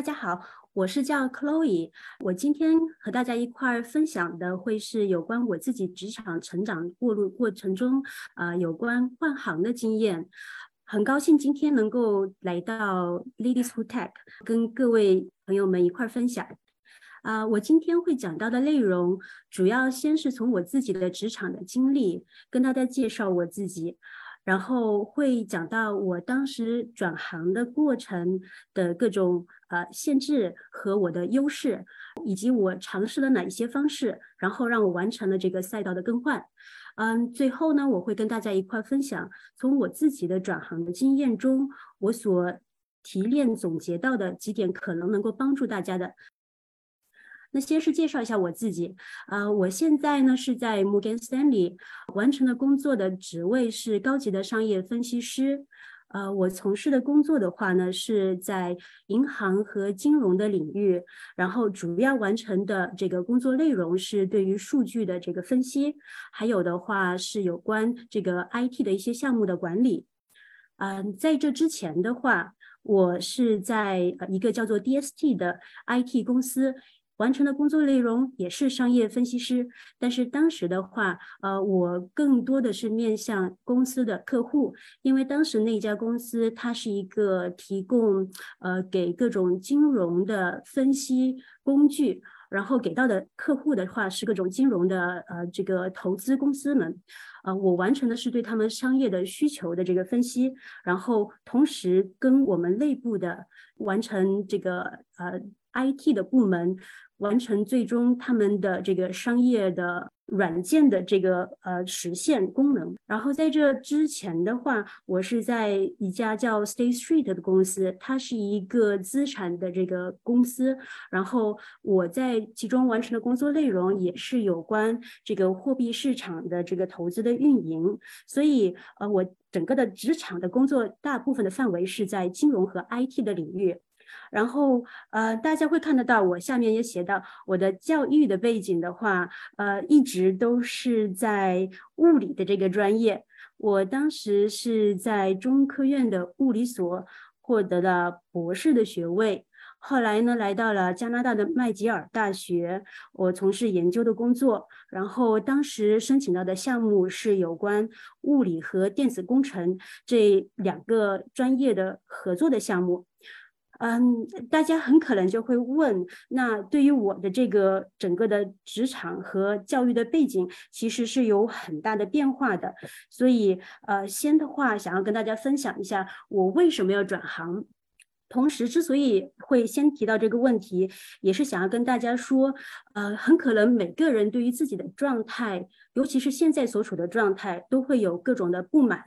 大家好，我是叫 Chloe，我今天和大家一块儿分享的会是有关我自己职场成长过路过程中啊，有关换行的经验。很高兴今天能够来到 Ladies Who Tech，跟各位朋友们一块儿分享。啊，我今天会讲到的内容，主要先是从我自己的职场的经历，跟大家介绍我自己，然后会讲到我当时转行的过程的各种呃限制和我的优势，以及我尝试了哪一些方式，然后让我完成了这个赛道的更换。嗯，最后呢，我会跟大家一块分享，从我自己的转行的经验中，我所提炼总结到的几点，可能能够帮助大家的。那先是介绍一下我自己，啊，我现在呢是在摩根斯坦利完成的工作的职位是高级的商业分析师。呃，我从事的工作的话呢，是在银行和金融的领域，然后主要完成的这个工作内容是对于数据的这个分析，还有的话是有关这个 IT 的一些项目的管理。嗯，在这之前的话，我是在一个叫做 DST 的 IT 公司。完成的工作内容也是商业分析师，但是当时的话，呃，我更多的是面向公司的客户，因为当时那家公司它是一个提供呃给各种金融的分析工具，然后给到的客户的话是各种金融的呃这个投资公司们，呃，我完成的是对他们商业的需求的这个分析，然后同时跟我们内部的完成这个呃 IT 的部门。完成最终他们的这个商业的软件的这个呃实现功能。然后在这之前的话，我是在一家叫 State Street 的公司，它是一个资产的这个公司。然后我在其中完成的工作内容也是有关这个货币市场的这个投资的运营。所以呃，我整个的职场的工作大部分的范围是在金融和 IT 的领域。然后，呃，大家会看得到，我下面也写到我的教育的背景的话，呃，一直都是在物理的这个专业。我当时是在中科院的物理所获得了博士的学位，后来呢，来到了加拿大的麦吉尔大学，我从事研究的工作。然后当时申请到的项目是有关物理和电子工程这两个专业的合作的项目。嗯，大家很可能就会问，那对于我的这个整个的职场和教育的背景，其实是有很大的变化的。所以，呃，先的话，想要跟大家分享一下我为什么要转行。同时，之所以会先提到这个问题，也是想要跟大家说，呃，很可能每个人对于自己的状态。尤其是现在所处的状态，都会有各种的不满。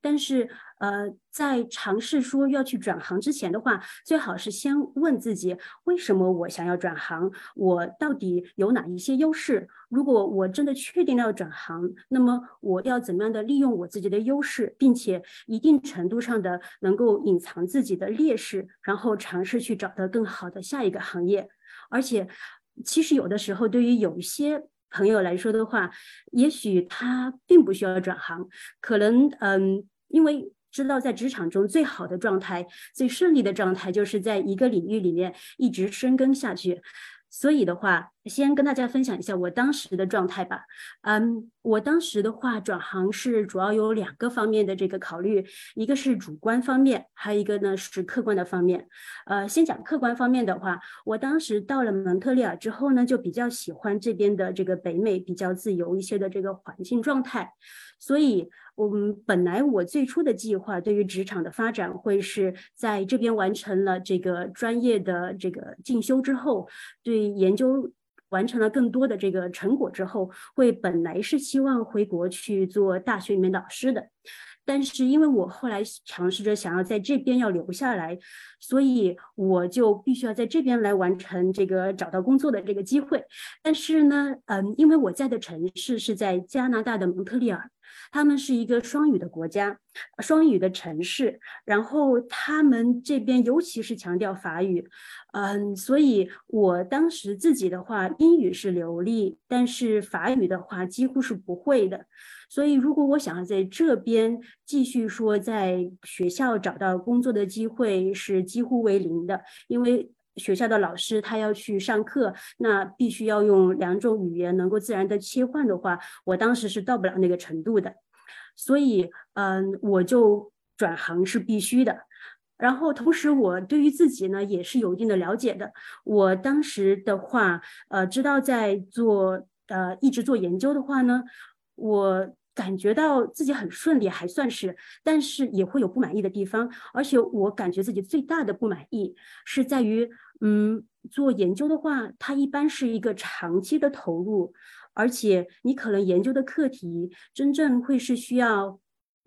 但是，呃，在尝试说要去转行之前的话，最好是先问自己：为什么我想要转行？我到底有哪一些优势？如果我真的确定要转行，那么我要怎么样的利用我自己的优势，并且一定程度上的能够隐藏自己的劣势，然后尝试去找到更好的下一个行业。而且，其实有的时候，对于有一些。朋友来说的话，也许他并不需要转行，可能嗯，因为知道在职场中最好的状态、最顺利的状态，就是在一个领域里面一直深耕下去。所以的话，先跟大家分享一下我当时的状态吧。嗯，我当时的话转行是主要有两个方面的这个考虑，一个是主观方面，还有一个呢是客观的方面。呃，先讲客观方面的话，我当时到了蒙特利尔之后呢，就比较喜欢这边的这个北美比较自由一些的这个环境状态，所以。我们本来我最初的计划对于职场的发展会是在这边完成了这个专业的这个进修之后，对研究完成了更多的这个成果之后，会本来是希望回国去做大学里面老师的。但是因为我后来尝试着想要在这边要留下来，所以我就必须要在这边来完成这个找到工作的这个机会。但是呢，嗯，因为我在的城市是在加拿大的蒙特利尔。他们是一个双语的国家，双语的城市，然后他们这边尤其是强调法语，嗯，所以我当时自己的话，英语是流利，但是法语的话几乎是不会的，所以如果我想要在这边继续说在学校找到工作的机会是几乎为零的，因为。学校的老师他要去上课，那必须要用两种语言能够自然的切换的话，我当时是到不了那个程度的，所以嗯，我就转行是必须的。然后同时我对于自己呢也是有一定的了解的。我当时的话，呃，知道在做呃一直做研究的话呢，我。感觉到自己很顺利，还算是，但是也会有不满意的地方。而且我感觉自己最大的不满意是在于，嗯，做研究的话，它一般是一个长期的投入，而且你可能研究的课题真正会是需要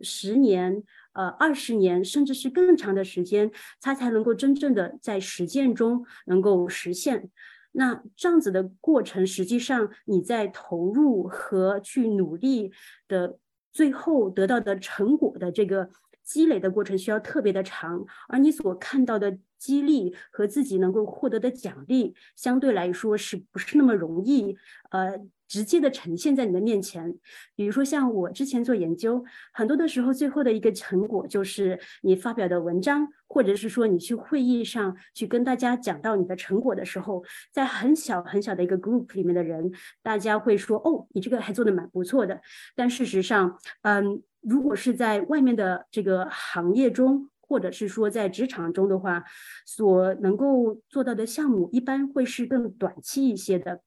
十年、呃二十年，甚至是更长的时间，它才能够真正的在实践中能够实现。那这样子的过程，实际上你在投入和去努力的最后得到的成果的这个积累的过程，需要特别的长，而你所看到的激励和自己能够获得的奖励，相对来说是不是那么容易？呃。直接的呈现在你的面前，比如说像我之前做研究，很多的时候，最后的一个成果就是你发表的文章，或者是说你去会议上去跟大家讲到你的成果的时候，在很小很小的一个 group 里面的人，大家会说哦，你这个还做的蛮不错的。但事实上，嗯，如果是在外面的这个行业中，或者是说在职场中的话，所能够做到的项目，一般会是更短期一些的。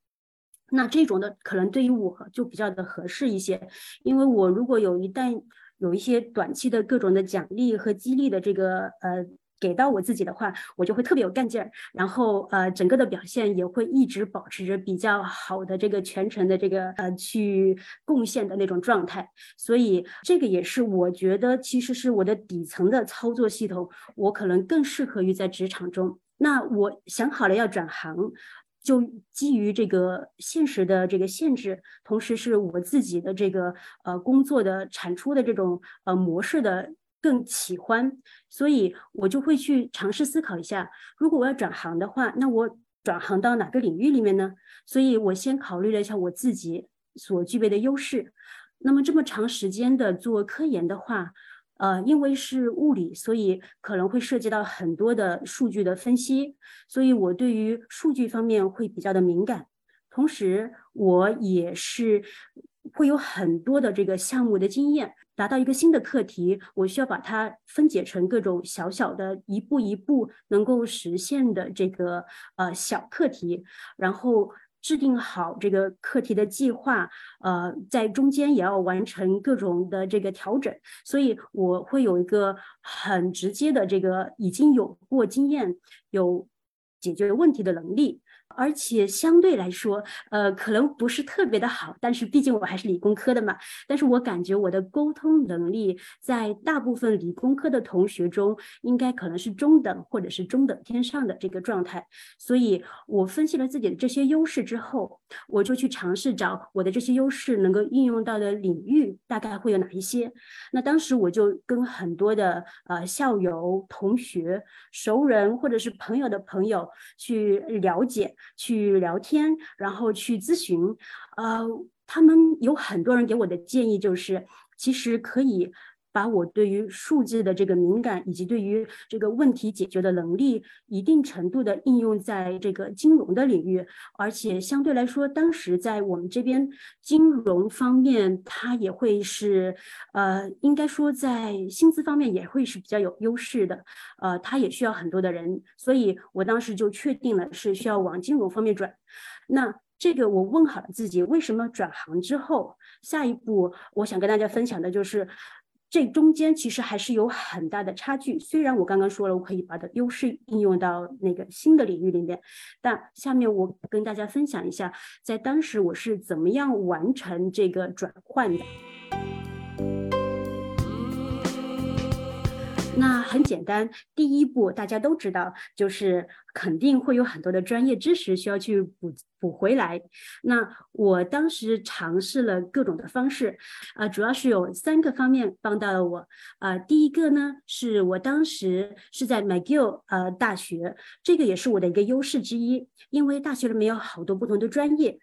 那这种的可能对于我就比较的合适一些，因为我如果有一旦有一些短期的各种的奖励和激励的这个呃给到我自己的话，我就会特别有干劲儿，然后呃整个的表现也会一直保持着比较好的这个全程的这个呃去贡献的那种状态，所以这个也是我觉得其实是我的底层的操作系统，我可能更适合于在职场中。那我想好了要转行。就基于这个现实的这个限制，同时是我自己的这个呃工作的产出的这种呃模式的更喜欢，所以我就会去尝试思考一下，如果我要转行的话，那我转行到哪个领域里面呢？所以我先考虑了一下我自己所具备的优势。那么这么长时间的做科研的话。呃，因为是物理，所以可能会涉及到很多的数据的分析，所以我对于数据方面会比较的敏感。同时，我也是会有很多的这个项目的经验。达到一个新的课题，我需要把它分解成各种小小的、一步一步能够实现的这个呃小课题，然后。制定好这个课题的计划，呃，在中间也要完成各种的这个调整，所以我会有一个很直接的这个已经有过经验、有解决问题的能力。而且相对来说，呃，可能不是特别的好，但是毕竟我还是理工科的嘛。但是我感觉我的沟通能力在大部分理工科的同学中，应该可能是中等或者是中等偏上的这个状态。所以我分析了自己的这些优势之后，我就去尝试找我的这些优势能够应用到的领域大概会有哪一些。那当时我就跟很多的呃校友、同学、熟人或者是朋友的朋友去了解。去聊天，然后去咨询，呃，他们有很多人给我的建议就是，其实可以。把我对于数字的这个敏感，以及对于这个问题解决的能力，一定程度的应用在这个金融的领域，而且相对来说，当时在我们这边金融方面，它也会是，呃，应该说在薪资方面也会是比较有优势的，呃，它也需要很多的人，所以我当时就确定了是需要往金融方面转。那这个我问好了自己，为什么转行之后，下一步我想跟大家分享的就是。这中间其实还是有很大的差距。虽然我刚刚说了，我可以把的优势应用到那个新的领域里面，但下面我跟大家分享一下，在当时我是怎么样完成这个转换的。那很简单，第一步大家都知道，就是肯定会有很多的专业知识需要去补补回来。那我当时尝试了各种的方式，啊，主要是有三个方面帮到了我。啊，第一个呢，是我当时是在 McGill 呃大学，这个也是我的一个优势之一，因为大学里面有好多不同的专业。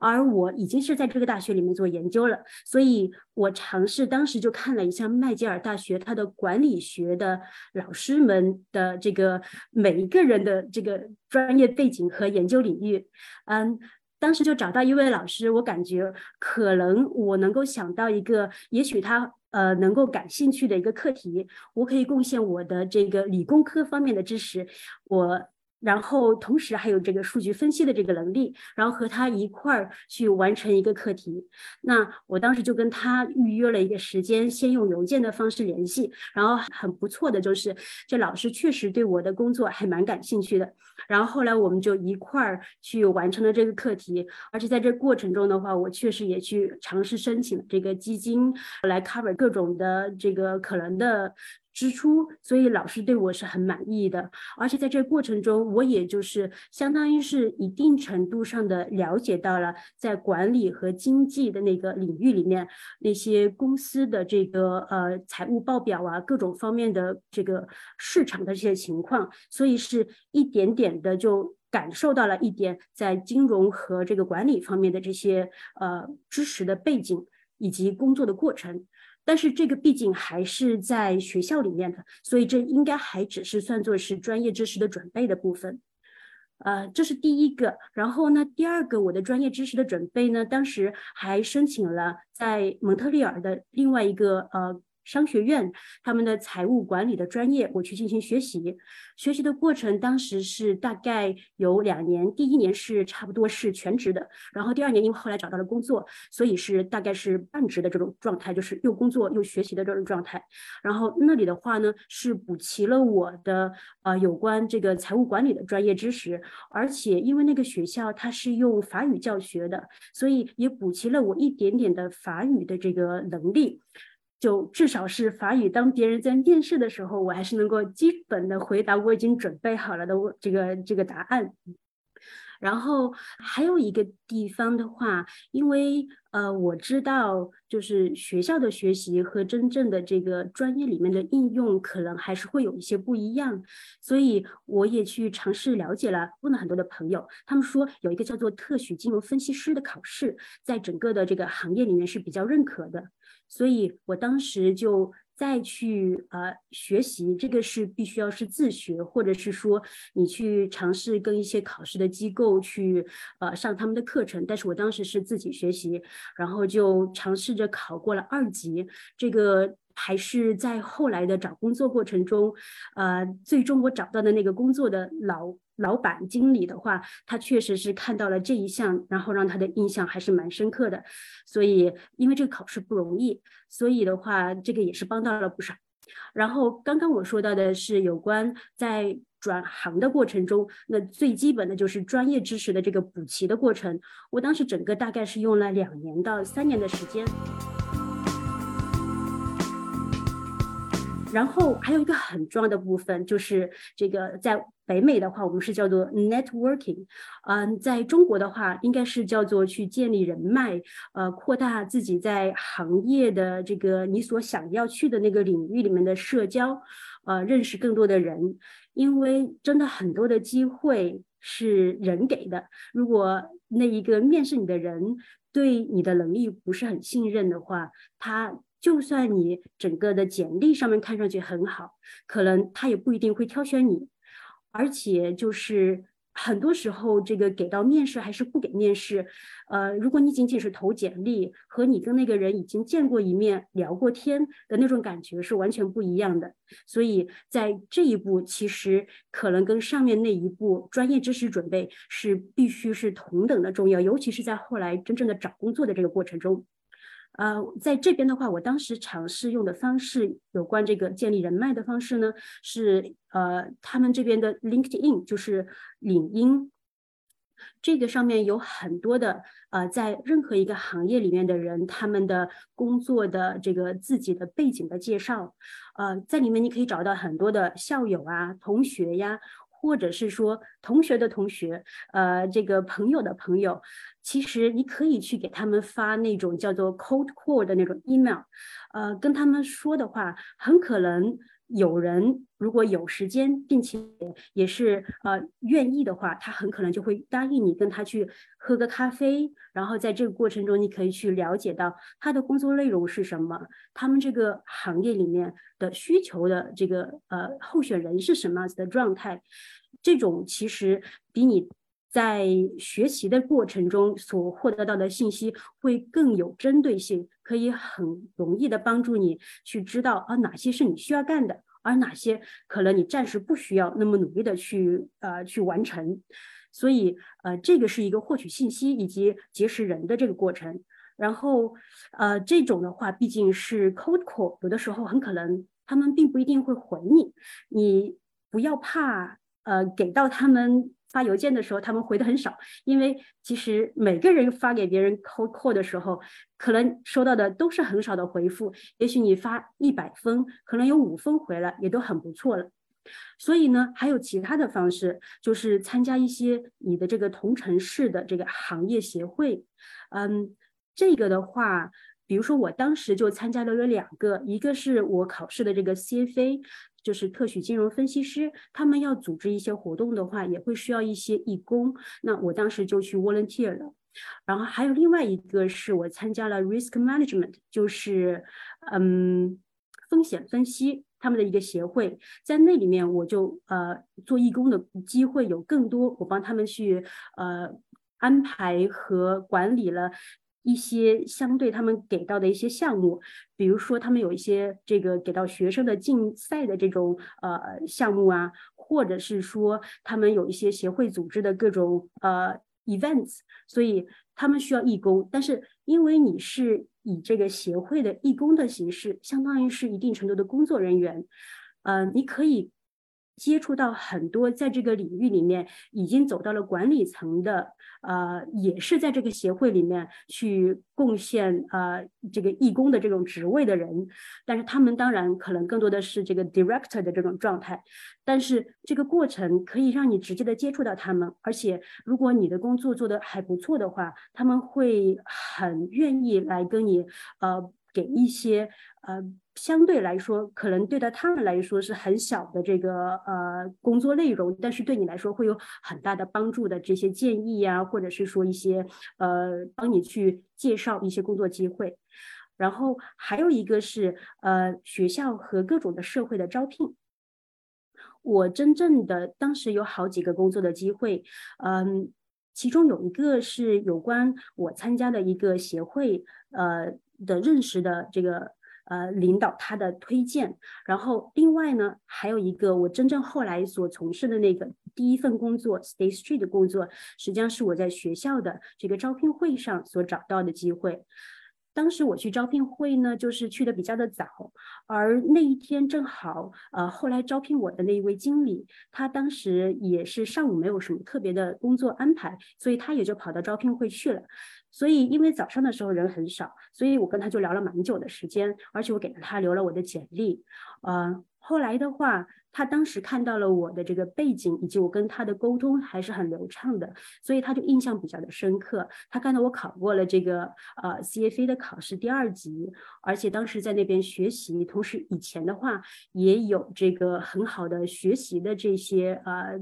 而我已经是在这个大学里面做研究了，所以我尝试当时就看了一下麦吉尔大学它的管理学的老师们的这个每一个人的这个专业背景和研究领域，嗯，当时就找到一位老师，我感觉可能我能够想到一个，也许他呃能够感兴趣的一个课题，我可以贡献我的这个理工科方面的知识，我。然后同时还有这个数据分析的这个能力，然后和他一块儿去完成一个课题。那我当时就跟他预约了一个时间，先用邮件的方式联系。然后很不错的就是，这老师确实对我的工作还蛮感兴趣的。然后后来我们就一块儿去完成了这个课题，而且在这过程中的话，我确实也去尝试申请这个基金来 cover 各种的这个可能的。支出，所以老师对我是很满意的，而且在这过程中，我也就是相当于是一定程度上的了解到了在管理和经济的那个领域里面，那些公司的这个呃财务报表啊，各种方面的这个市场的这些情况，所以是一点点的就感受到了一点在金融和这个管理方面的这些呃知识的背景以及工作的过程。但是这个毕竟还是在学校里面的，所以这应该还只是算作是专业知识的准备的部分，呃，这是第一个。然后呢，第二个我的专业知识的准备呢，当时还申请了在蒙特利尔的另外一个呃。商学院他们的财务管理的专业，我去进行学习。学习的过程当时是大概有两年，第一年是差不多是全职的，然后第二年因为后来找到了工作，所以是大概是半职的这种状态，就是又工作又学习的这种状态。然后那里的话呢，是补齐了我的呃有关这个财务管理的专业知识，而且因为那个学校它是用法语教学的，所以也补齐了我一点点的法语的这个能力。就至少是法语，当别人在面试的时候，我还是能够基本的回答我已经准备好了的这个这个答案。然后还有一个地方的话，因为呃我知道，就是学校的学习和真正的这个专业里面的应用，可能还是会有一些不一样，所以我也去尝试了解了，问了很多的朋友，他们说有一个叫做特许金融分析师的考试，在整个的这个行业里面是比较认可的。所以我当时就再去呃学习，这个是必须要是自学，或者是说你去尝试跟一些考试的机构去呃上他们的课程。但是我当时是自己学习，然后就尝试着考过了二级，这个还是在后来的找工作过程中，呃，最终我找到的那个工作的老。老板、经理的话，他确实是看到了这一项，然后让他的印象还是蛮深刻的。所以，因为这个考试不容易，所以的话，这个也是帮到了不少。然后，刚刚我说到的是有关在转行的过程中，那最基本的就是专业知识的这个补齐的过程。我当时整个大概是用了两年到三年的时间。然后还有一个很重要的部分，就是这个在北美的话，我们是叫做 networking，嗯，在中国的话，应该是叫做去建立人脉，呃，扩大自己在行业的这个你所想要去的那个领域里面的社交，呃，认识更多的人，因为真的很多的机会是人给的，如果那一个面试你的人对你的能力不是很信任的话，他。就算你整个的简历上面看上去很好，可能他也不一定会挑选你，而且就是很多时候这个给到面试还是不给面试，呃，如果你仅仅是投简历，和你跟那个人已经见过一面、聊过天的那种感觉是完全不一样的。所以在这一步，其实可能跟上面那一步专业知识准备是必须是同等的重要，尤其是在后来真正的找工作的这个过程中。呃，在这边的话，我当时尝试用的方式，有关这个建立人脉的方式呢，是呃，他们这边的 LinkedIn，就是领英。这个上面有很多的呃，在任何一个行业里面的人，他们的工作的这个自己的背景的介绍，呃，在里面你可以找到很多的校友啊、同学呀。或者是说同学的同学，呃，这个朋友的朋友，其实你可以去给他们发那种叫做 cold call 的那种 email，呃，跟他们说的话，很可能有人如果有时间，并且也是呃愿意的话，他很可能就会答应你跟他去喝个咖啡，然后在这个过程中，你可以去了解到他的工作内容是什么，他们这个行业里面的需求的这个呃候选人是什么样子的状态。这种其实比你在学习的过程中所获得到的信息会更有针对性，可以很容易的帮助你去知道啊哪些是你需要干的，而哪些可能你暂时不需要那么努力的去呃去完成。所以呃这个是一个获取信息以及结识人的这个过程。然后呃这种的话毕竟是 cold call，有的时候很可能他们并不一定会回你，你不要怕。呃，给到他们发邮件的时候，他们回的很少，因为其实每个人发给别人 cold call 的时候，可能收到的都是很少的回复。也许你发一百封，可能有五封回来，也都很不错了。所以呢，还有其他的方式，就是参加一些你的这个同城市的这个行业协会。嗯，这个的话，比如说我当时就参加了有两个，一个是我考试的这个 CFA。就是特许金融分析师，他们要组织一些活动的话，也会需要一些义工。那我当时就去 volunteer 了。然后还有另外一个是我参加了 risk management，就是嗯风险分析他们的一个协会，在那里面我就呃做义工的机会有更多，我帮他们去呃安排和管理了。一些相对他们给到的一些项目，比如说他们有一些这个给到学生的竞赛的这种呃项目啊，或者是说他们有一些协会组织的各种呃 events，所以他们需要义工。但是因为你是以这个协会的义工的形式，相当于是一定程度的工作人员，呃，你可以。接触到很多在这个领域里面已经走到了管理层的，呃，也是在这个协会里面去贡献呃这个义工的这种职位的人，但是他们当然可能更多的是这个 director 的这种状态，但是这个过程可以让你直接的接触到他们，而且如果你的工作做得还不错的话，他们会很愿意来跟你呃给一些呃。相对来说，可能对待他们来说是很小的这个呃工作内容，但是对你来说会有很大的帮助的这些建议呀，或者是说一些呃帮你去介绍一些工作机会。然后还有一个是呃学校和各种的社会的招聘。我真正的当时有好几个工作的机会，嗯，其中有一个是有关我参加的一个协会呃的认识的这个。呃，领导他的推荐，然后另外呢，还有一个我真正后来所从事的那个第一份工作，Stay Street 的工作，实际上是我在学校的这个招聘会上所找到的机会。当时我去招聘会呢，就是去的比较的早，而那一天正好，呃，后来招聘我的那一位经理，他当时也是上午没有什么特别的工作安排，所以他也就跑到招聘会去了。所以，因为早上的时候人很少，所以我跟他就聊了蛮久的时间，而且我给了他留了我的简历。呃，后来的话，他当时看到了我的这个背景，以及我跟他的沟通还是很流畅的，所以他就印象比较的深刻。他看到我考过了这个呃 CFA 的考试第二级，而且当时在那边学习，同时以前的话也有这个很好的学习的这些呃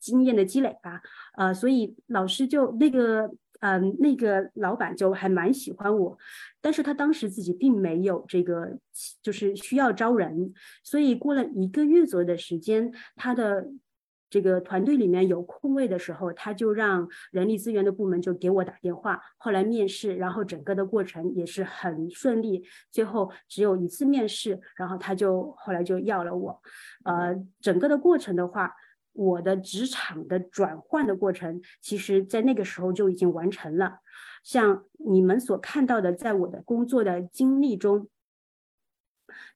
经验的积累吧。呃，所以老师就那个。嗯，那个老板就还蛮喜欢我，但是他当时自己并没有这个，就是需要招人，所以过了一个月左右的时间，他的这个团队里面有空位的时候，他就让人力资源的部门就给我打电话，后来面试，然后整个的过程也是很顺利，最后只有一次面试，然后他就后来就要了我，呃，整个的过程的话。我的职场的转换的过程，其实在那个时候就已经完成了。像你们所看到的，在我的工作的经历中，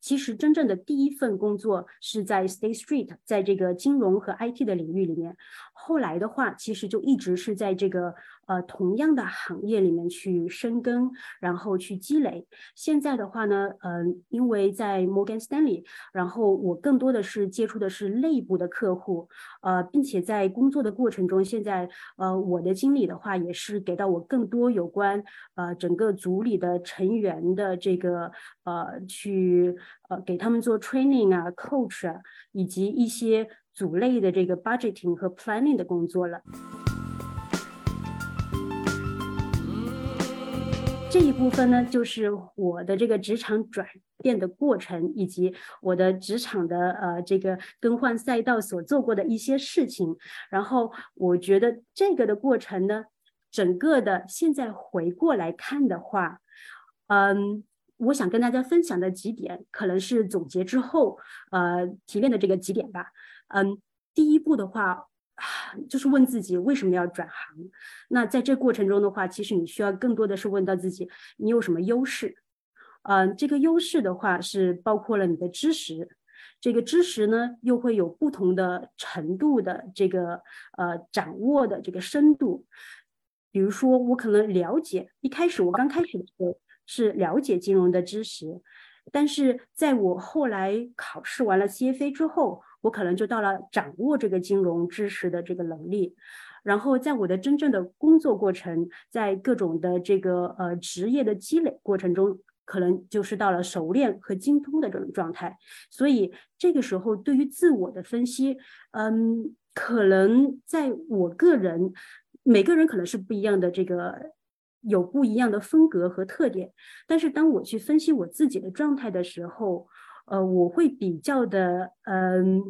其实真正的第一份工作是在 State Street，在这个金融和 IT 的领域里面。后来的话，其实就一直是在这个呃同样的行业里面去深耕，然后去积累。现在的话呢，嗯，因为在 Morgan Stanley，然后我更多的是接触的是内部的客户，呃，并且在工作的过程中，现在呃我的经理的话也是给到我更多有关呃整个组里的成员的这个呃去呃给他们做 training 啊，coach 啊，以及一些。组内的这个 budgeting 和 planning 的工作了。这一部分呢，就是我的这个职场转变的过程，以及我的职场的呃这个更换赛道所做过的一些事情。然后我觉得这个的过程呢，整个的现在回过来看的话，嗯，我想跟大家分享的几点，可能是总结之后呃提炼的这个几点吧。嗯，第一步的话，就是问自己为什么要转行。那在这过程中的话，其实你需要更多的是问到自己，你有什么优势？嗯，这个优势的话是包括了你的知识，这个知识呢又会有不同的程度的这个呃掌握的这个深度。比如说，我可能了解，一开始我刚开始的时候是了解金融的知识，但是在我后来考试完了 CFA 之后。我可能就到了掌握这个金融知识的这个能力，然后在我的真正的工作过程，在各种的这个呃职业的积累过程中，可能就是到了熟练和精通的这种状态。所以这个时候，对于自我的分析，嗯，可能在我个人，每个人可能是不一样的，这个有不一样的风格和特点。但是当我去分析我自己的状态的时候，呃，我会比较的，嗯，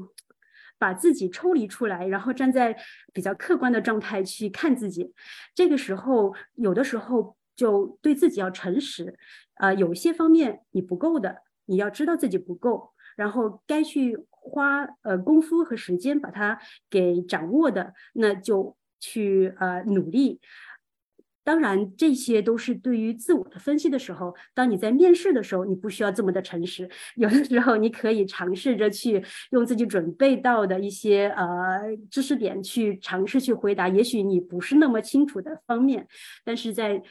把自己抽离出来，然后站在比较客观的状态去看自己。这个时候，有的时候就对自己要诚实，啊，有些方面你不够的，你要知道自己不够，然后该去花呃功夫和时间把它给掌握的，那就去呃努力。当然，这些都是对于自我的分析的时候。当你在面试的时候，你不需要这么的诚实。有的时候，你可以尝试着去用自己准备到的一些呃知识点去尝试去回答。也许你不是那么清楚的方面，但是在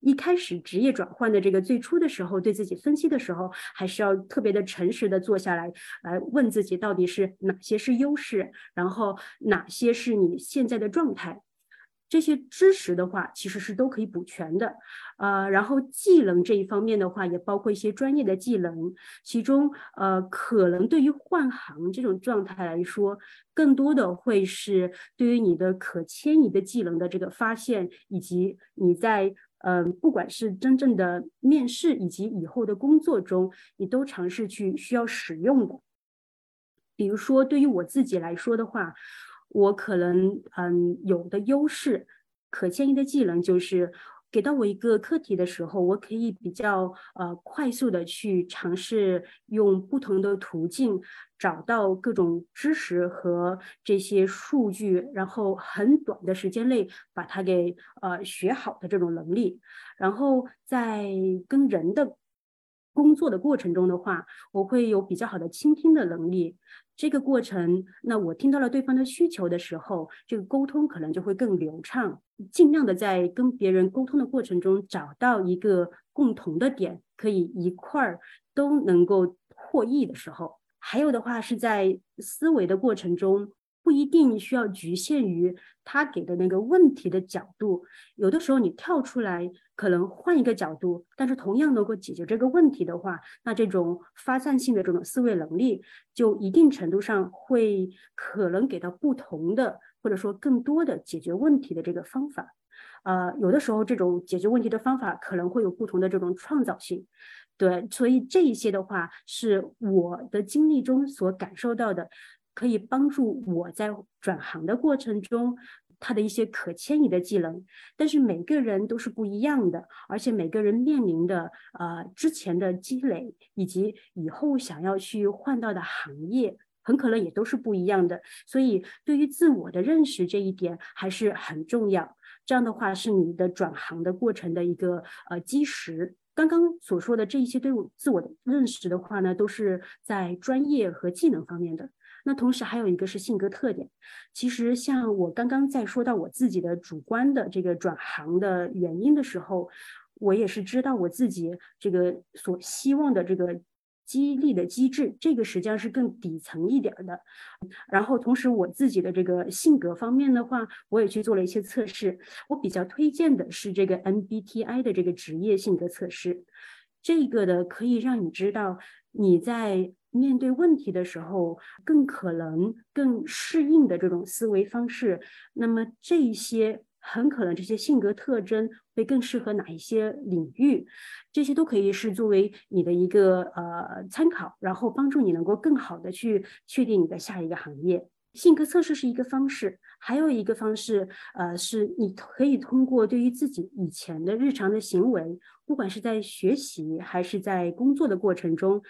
一开始职业转换的这个最初的时候，对自己分析的时候，还是要特别的诚实的坐下来，来问自己到底是哪些是优势，然后哪些是你现在的状态。这些知识的话，其实是都可以补全的，呃，然后技能这一方面的话，也包括一些专业的技能，其中呃，可能对于换行这种状态来说，更多的会是对于你的可迁移的技能的这个发现，以及你在嗯，不管是真正的面试以及以后的工作中，你都尝试去需要使用的。比如说，对于我自己来说的话。我可能嗯有的优势，可迁移的技能就是给到我一个课题的时候，我可以比较呃快速的去尝试用不同的途径找到各种知识和这些数据，然后很短的时间内把它给呃学好的这种能力，然后在跟人的工作的过程中的话，我会有比较好的倾听的能力。这个过程，那我听到了对方的需求的时候，这个沟通可能就会更流畅。尽量的在跟别人沟通的过程中找到一个共同的点，可以一块儿都能够获益的时候。还有的话是在思维的过程中。不一定需要局限于他给的那个问题的角度，有的时候你跳出来，可能换一个角度，但是同样能够解决这个问题的话，那这种发散性的这种思维能力，就一定程度上会可能给到不同的或者说更多的解决问题的这个方法。呃，有的时候这种解决问题的方法可能会有不同的这种创造性。对，所以这一些的话是我的经历中所感受到的。可以帮助我在转行的过程中，他的一些可迁移的技能。但是每个人都是不一样的，而且每个人面临的呃之前的积累，以及以后想要去换到的行业，很可能也都是不一样的。所以对于自我的认识这一点还是很重要。这样的话是你的转行的过程的一个呃基石。刚刚所说的这一些对我自我的认识的话呢，都是在专业和技能方面的。那同时还有一个是性格特点。其实像我刚刚在说到我自己的主观的这个转行的原因的时候，我也是知道我自己这个所希望的这个。激励的机制，这个实际上是更底层一点的。然后，同时我自己的这个性格方面的话，我也去做了一些测试。我比较推荐的是这个 MBTI 的这个职业性格测试。这个的可以让你知道你在面对问题的时候更可能、更适应的这种思维方式。那么这一些。很可能这些性格特征会更适合哪一些领域，这些都可以是作为你的一个呃参考，然后帮助你能够更好的去确定你的下一个行业。性格测试是一个方式，还有一个方式，呃，是你可以通过对于自己以前的日常的行为，不管是在学习还是在工作的过程中，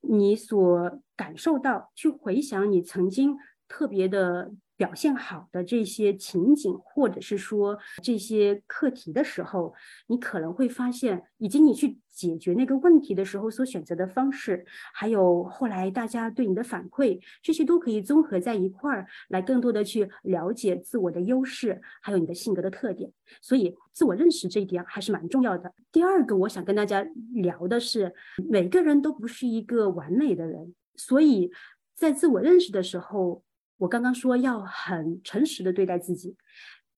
你所感受到，去回想你曾经特别的。表现好的这些情景，或者是说这些课题的时候，你可能会发现，以及你去解决那个问题的时候所选择的方式，还有后来大家对你的反馈，这些都可以综合在一块儿，来更多的去了解自我的优势，还有你的性格的特点。所以，自我认识这一点还是蛮重要的。第二个，我想跟大家聊的是，每个人都不是一个完美的人，所以在自我认识的时候。我刚刚说要很诚实的对待自己，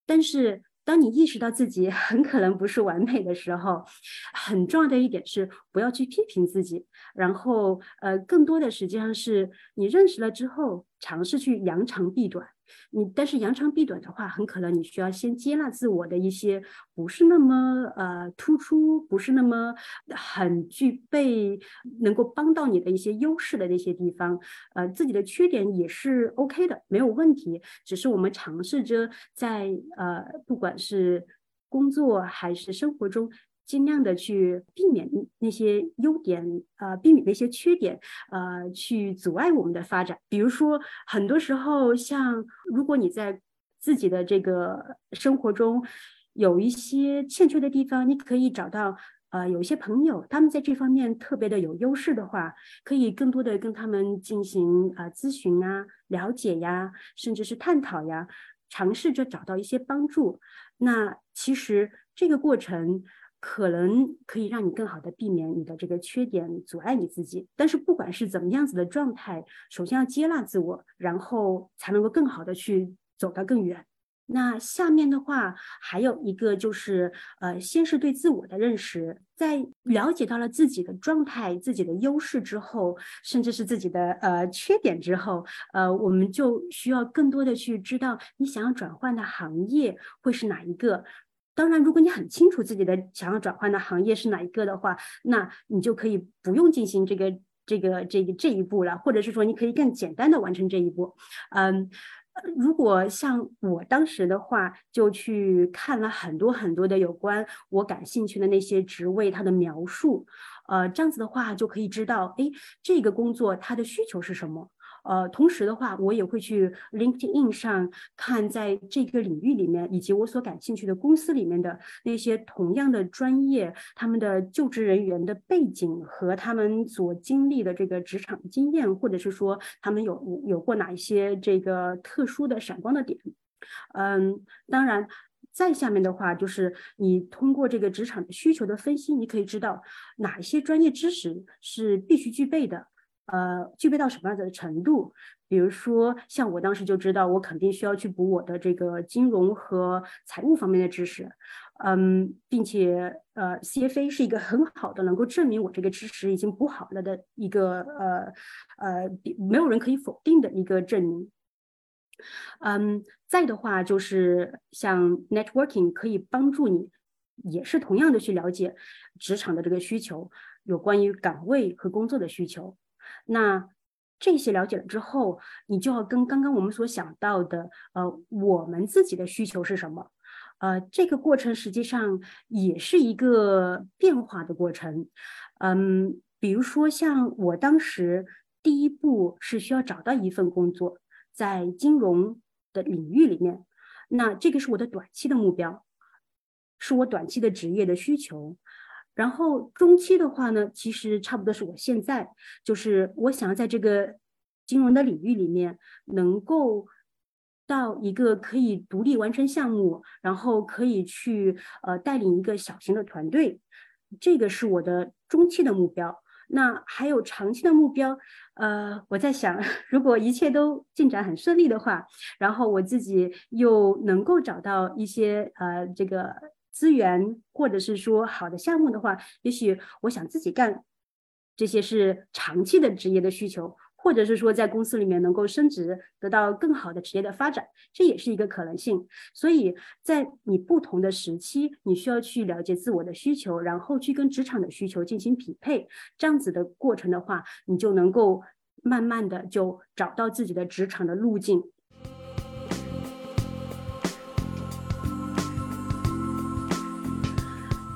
但是当你意识到自己很可能不是完美的时候，很重要的一点是不要去批评自己，然后呃，更多的实际上是你认识了之后，尝试去扬长避短。你但是扬长避短的话，很可能你需要先接纳自我的一些不是那么呃突出，不是那么很具备能够帮到你的一些优势的那些地方，呃，自己的缺点也是 OK 的，没有问题。只是我们尝试着在呃，不管是工作还是生活中。尽量的去避免那些优点，呃，避免那些缺点，呃，去阻碍我们的发展。比如说，很多时候，像如果你在自己的这个生活中有一些欠缺的地方，你可以找到，呃，有一些朋友，他们在这方面特别的有优势的话，可以更多的跟他们进行啊咨询啊、了解呀，甚至是探讨呀，尝试着找到一些帮助。那其实这个过程。可能可以让你更好的避免你的这个缺点阻碍你自己，但是不管是怎么样子的状态，首先要接纳自我，然后才能够更好的去走得更远。那下面的话还有一个就是，呃，先是对自我的认识，在了解到了自己的状态、自己的优势之后，甚至是自己的呃缺点之后，呃，我们就需要更多的去知道你想要转换的行业会是哪一个。当然，如果你很清楚自己的想要转换的行业是哪一个的话，那你就可以不用进行这个这个这个这一步了，或者是说你可以更简单的完成这一步。嗯，如果像我当时的话，就去看了很多很多的有关我感兴趣的那些职位它的描述，呃，这样子的话就可以知道，哎，这个工作它的需求是什么。呃，同时的话，我也会去 LinkedIn 上看，在这个领域里面，以及我所感兴趣的公司里面的那些同样的专业，他们的就职人员的背景和他们所经历的这个职场经验，或者是说他们有有过哪一些这个特殊的闪光的点。嗯，当然，再下面的话就是你通过这个职场需求的分析，你可以知道哪一些专业知识是必须具备的。呃，具备到什么样的程度？比如说，像我当时就知道，我肯定需要去补我的这个金融和财务方面的知识，嗯，并且呃，CFA 是一个很好的能够证明我这个知识已经补好了的一个呃呃，没有人可以否定的一个证明。嗯，再的话就是像 networking 可以帮助你，也是同样的去了解职场的这个需求，有关于岗位和工作的需求。那这些了解了之后，你就要跟刚刚我们所想到的，呃，我们自己的需求是什么？呃，这个过程实际上也是一个变化的过程。嗯，比如说像我当时第一步是需要找到一份工作，在金融的领域里面，那这个是我的短期的目标，是我短期的职业的需求。然后中期的话呢，其实差不多是我现在，就是我想要在这个金融的领域里面能够到一个可以独立完成项目，然后可以去呃带领一个小型的团队，这个是我的中期的目标。那还有长期的目标，呃，我在想，如果一切都进展很顺利的话，然后我自己又能够找到一些呃这个资源，或者是说好的项目的话，也许我想自己干，这些是长期的职业的需求。或者是说在公司里面能够升职，得到更好的职业的发展，这也是一个可能性。所以在你不同的时期，你需要去了解自我的需求，然后去跟职场的需求进行匹配。这样子的过程的话，你就能够慢慢的就找到自己的职场的路径。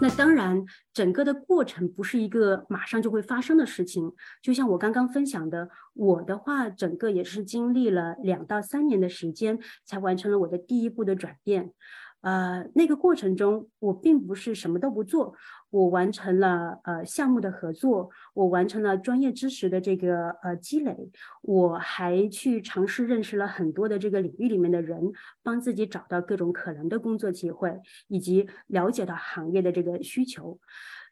那当然，整个的过程不是一个马上就会发生的事情。就像我刚刚分享的，我的话，整个也是经历了两到三年的时间，才完成了我的第一步的转变。呃，那个过程中，我并不是什么都不做，我完成了呃项目的合作，我完成了专业知识的这个呃积累，我还去尝试认识了很多的这个领域里面的人，帮自己找到各种可能的工作机会，以及了解到行业的这个需求，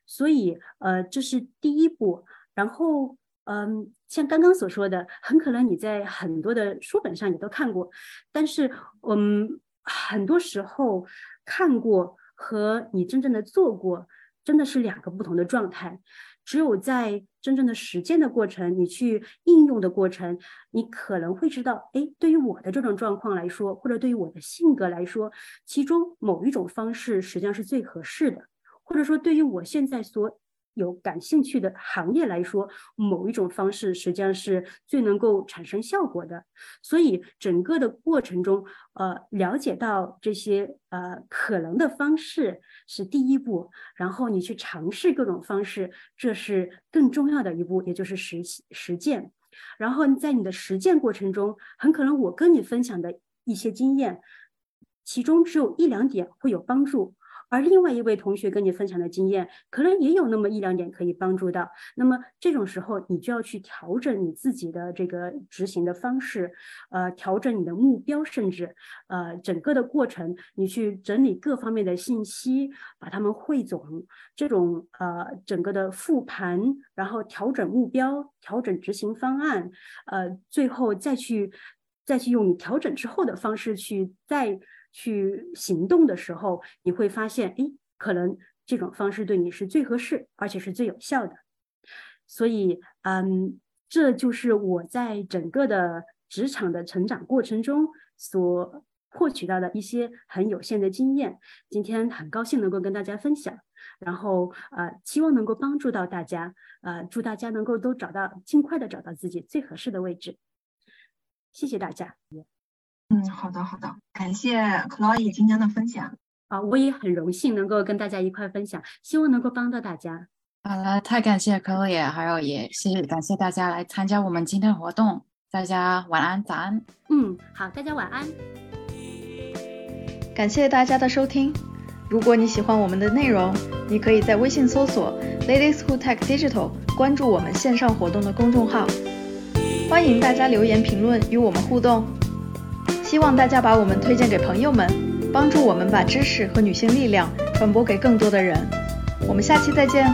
所以呃这是第一步。然后嗯，像刚刚所说的，很可能你在很多的书本上也都看过，但是嗯。很多时候看过和你真正的做过，真的是两个不同的状态。只有在真正的实践的过程，你去应用的过程，你可能会知道，哎，对于我的这种状况来说，或者对于我的性格来说，其中某一种方式实际上是最合适的，或者说对于我现在所。有感兴趣的行业来说，某一种方式实际上是最能够产生效果的。所以整个的过程中，呃，了解到这些呃可能的方式是第一步，然后你去尝试各种方式，这是更重要的一步，也就是实实践。然后在你的实践过程中，很可能我跟你分享的一些经验，其中只有一两点会有帮助。而另外一位同学跟你分享的经验，可能也有那么一两点可以帮助到。那么这种时候，你就要去调整你自己的这个执行的方式，呃，调整你的目标，甚至呃整个的过程，你去整理各方面的信息，把它们汇总，这种呃整个的复盘，然后调整目标，调整执行方案，呃，最后再去再去用你调整之后的方式去再。去行动的时候，你会发现，哎，可能这种方式对你是最合适，而且是最有效的。所以，嗯，这就是我在整个的职场的成长过程中所获取到的一些很有限的经验。今天很高兴能够跟大家分享，然后呃，希望能够帮助到大家，呃，祝大家能够都找到尽快的找到自己最合适的位置。谢谢大家。嗯，好的好的，感谢 Chloe 今天的分享啊，我也很荣幸能够跟大家一块分享，希望能够帮到大家。好了，太感谢 Chloe，还有也是感谢大家来参加我们今天活动，大家晚安早安。嗯，好，大家晚安。感谢大家的收听，如果你喜欢我们的内容，你可以在微信搜索 Ladies Who Tech Digital，关注我们线上活动的公众号，欢迎大家留言评论与我们互动。希望大家把我们推荐给朋友们，帮助我们把知识和女性力量传播给更多的人。我们下期再见。